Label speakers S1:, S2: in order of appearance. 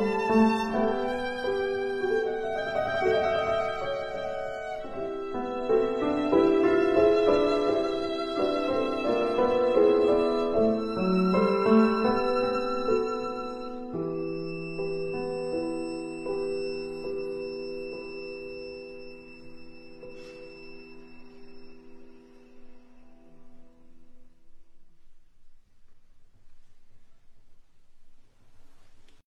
S1: Música